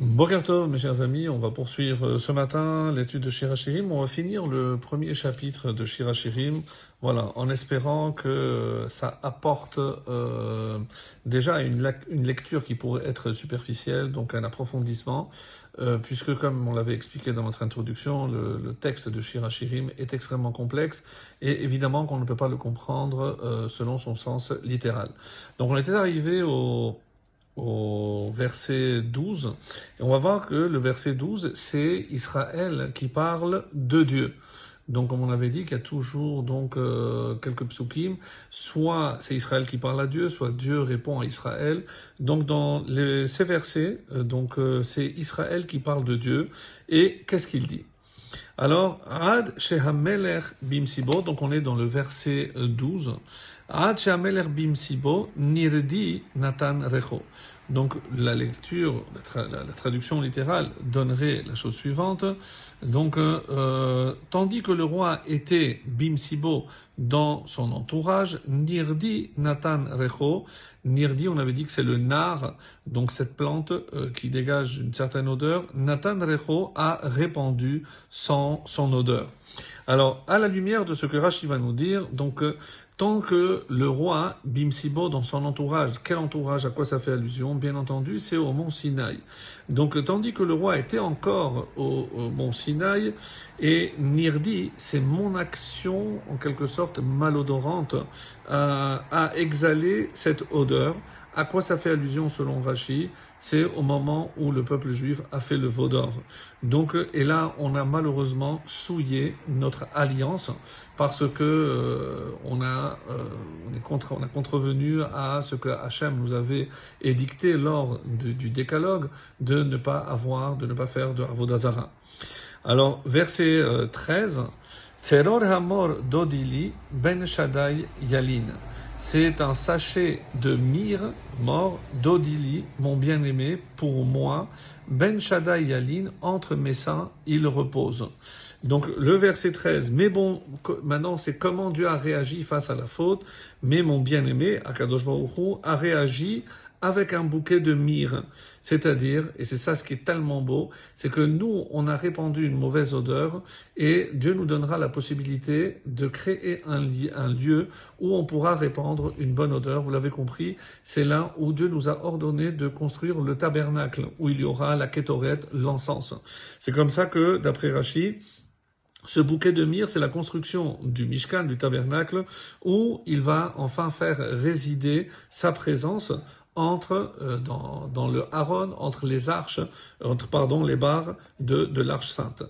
Bokertov, mes chers amis, on va poursuivre euh, ce matin l'étude de Shirachirim. On va finir le premier chapitre de Shirachirim, voilà, en espérant que ça apporte euh, déjà une, lecture qui pourrait être superficielle, donc un approfondissement, euh, puisque comme on l'avait expliqué dans notre introduction, le, texte de Shirachirim est extrêmement complexe et évidemment qu'on ne peut pas le comprendre euh, selon son sens littéral. Donc on était arrivé au au verset 12. Et on va voir que le verset 12, c'est Israël qui parle de Dieu. Donc, comme on avait dit, qu'il y a toujours donc euh, quelques psukim, soit c'est Israël qui parle à Dieu, soit Dieu répond à Israël. Donc, dans les, ces versets, euh, donc euh, c'est Israël qui parle de Dieu. Et qu'est-ce qu'il dit? Alors, Ad Shehamelech Bimsibo, donc on est dans le verset 12. Ad Shehamelech Bimsibo Nirdi Natan Recho. Donc la lecture, la, traduction littérale donnerait la chose suivante. Donc euh, euh, tandis que le roi était Bimsibo dans son entourage, Nirdi Nathan Recho, Nirdi on avait dit que c'est le nar, donc cette plante euh, qui dégage une certaine odeur, Nathan Recho a répandu son odeur. Alors à la lumière de ce que Rashi va nous dire, donc Tant que le roi Bimsibo dans son entourage, quel entourage, à quoi ça fait allusion Bien entendu, c'est au mont Sinaï. Donc, tandis que le roi était encore au, mont Sinaï, et Nirdi, c'est mon action, en quelque sorte malodorante, à, à exhaler cette odeur, à quoi ça fait allusion selon Vachi C'est au moment où le peuple juif a fait le veau d'or. Donc, et là, on a malheureusement souillé notre alliance parce que euh, on a euh, on est contre, on a contrevenu à ce que Hachem nous avait édicté lors du décalogue de ne pas avoir, de ne pas faire de Avodazara. Alors, verset 13. Euh, Teror Hamor Dodili Ben Shaddai Yalin. C'est un sachet de myrrhe mort d'Odili, mon bien-aimé, pour moi. Ben Shaddai Yalin, entre mes seins, il repose. Donc le verset 13, mais bon, maintenant c'est comment Dieu a réagi face à la faute, mais mon bien-aimé, Akadosh Baruch a réagi avec un bouquet de myrrhe. C'est-à-dire, et c'est ça ce qui est tellement beau, c'est que nous, on a répandu une mauvaise odeur et Dieu nous donnera la possibilité de créer un, lieu où on pourra répandre une bonne odeur. Vous l'avez compris, c'est là où Dieu nous a ordonné de construire le tabernacle, où il y aura la kétorette, l'encens. C'est comme ça que, d'après Rachi, ce bouquet de myrrhe, c'est la construction du Mishkan, du tabernacle, où il va enfin faire résider sa présence entre euh, dans, le Haron, entre les arches, entre pardon les barres de, de l'arche sainte.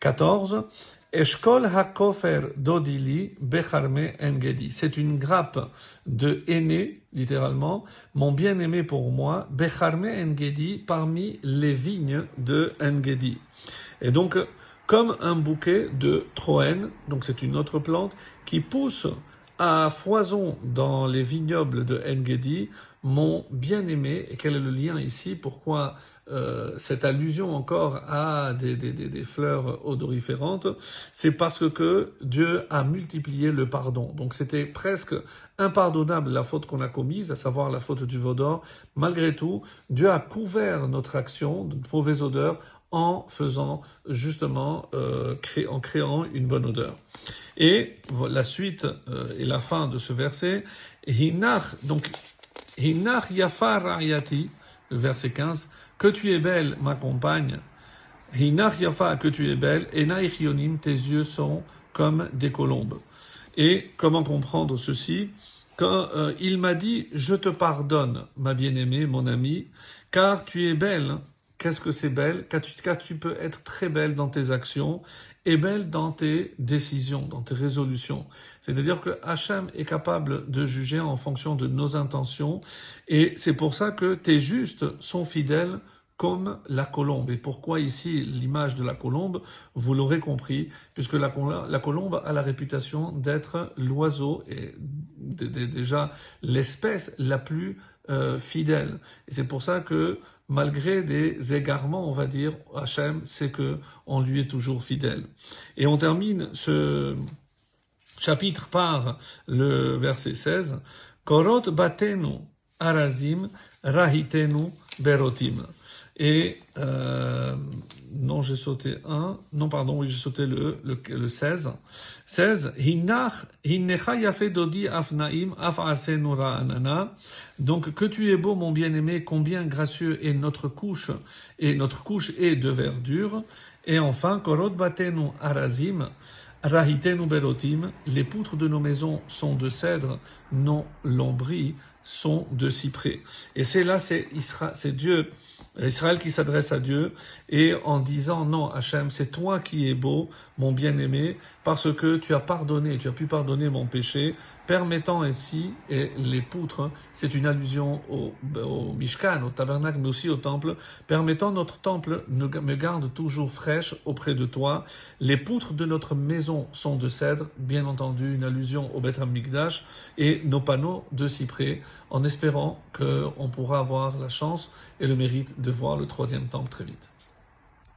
14. Eshkol hakofer dodili becharme engedi. C'est une grappe de aîné, littéralement, mon bien-aimé pour moi, becharme engedi, parmi les vignes de Engedi. Et donc, comme un bouquet de troène, donc c'est une autre plante, qui pousse à foison dans les vignobles de Engedi, mon bien-aimé, et quel est le lien ici? Pourquoi euh, cette allusion encore à des, des, des, fleurs odoriférantes? C'est parce que Dieu a multiplié le pardon. Donc c'était presque impardonnable la faute qu'on a commise, à savoir la faute du vaudor. Malgré tout, Dieu a couvert notre action de mauvaise odeur en faisant justement, euh, en créant une bonne odeur. Et la suite euh, et la fin de ce verset, Hinach, donc Hinach Yafar Rayati, verset 15, que tu es belle, ma compagne. Hinach Yafa, que tu es belle, et Naïchionim, tes yeux sont comme des colombes. Et comment comprendre ceci? Quand euh, il m'a dit, je te pardonne, ma bien-aimée, mon amie, car tu es belle Qu'est-ce que c'est belle? Car tu, tu peux être très belle dans tes actions et belle dans tes décisions, dans tes résolutions. C'est-à-dire que Hachem est capable de juger en fonction de nos intentions et c'est pour ça que tes justes sont fidèles comme la colombe. Et pourquoi ici l'image de la colombe Vous l'aurez compris, puisque la, colombe a la réputation d'être l'oiseau et déjà l'espèce la plus euh, fidèle. Et c'est pour ça que malgré des égarements, on va dire, Hachem, c'est que on lui est toujours fidèle. Et on termine ce chapitre par le verset 16. Korot arazim rahitenu berotim. Et euh, non, j'ai sauté un. Non, pardon, oui, j'ai sauté le, le, le 16. 16. dodi afnaim anana. Donc, que tu es beau, mon bien-aimé, combien gracieux est notre couche, et notre couche est de verdure. Et enfin, korot batenu arazim. Rahitenu berotim, les poutres de nos maisons sont de cèdre, nos lambris sont de cyprès. Et c'est là, c'est Dieu Israël qui s'adresse à Dieu et en disant non, Hachem, c'est toi qui es beau, mon bien-aimé, parce que tu as pardonné, tu as pu pardonner mon péché, permettant ainsi, et les poutres, c'est une allusion au, Mishkan, au tabernacle, mais aussi au temple, permettant notre temple me garde toujours fraîche auprès de toi. Les poutres de notre maison sont de cèdre, bien entendu, une allusion au Beth Mikdash, et nos panneaux de cyprès, en espérant qu'on pourra avoir la chance et le mérite voir le troisième temple très vite.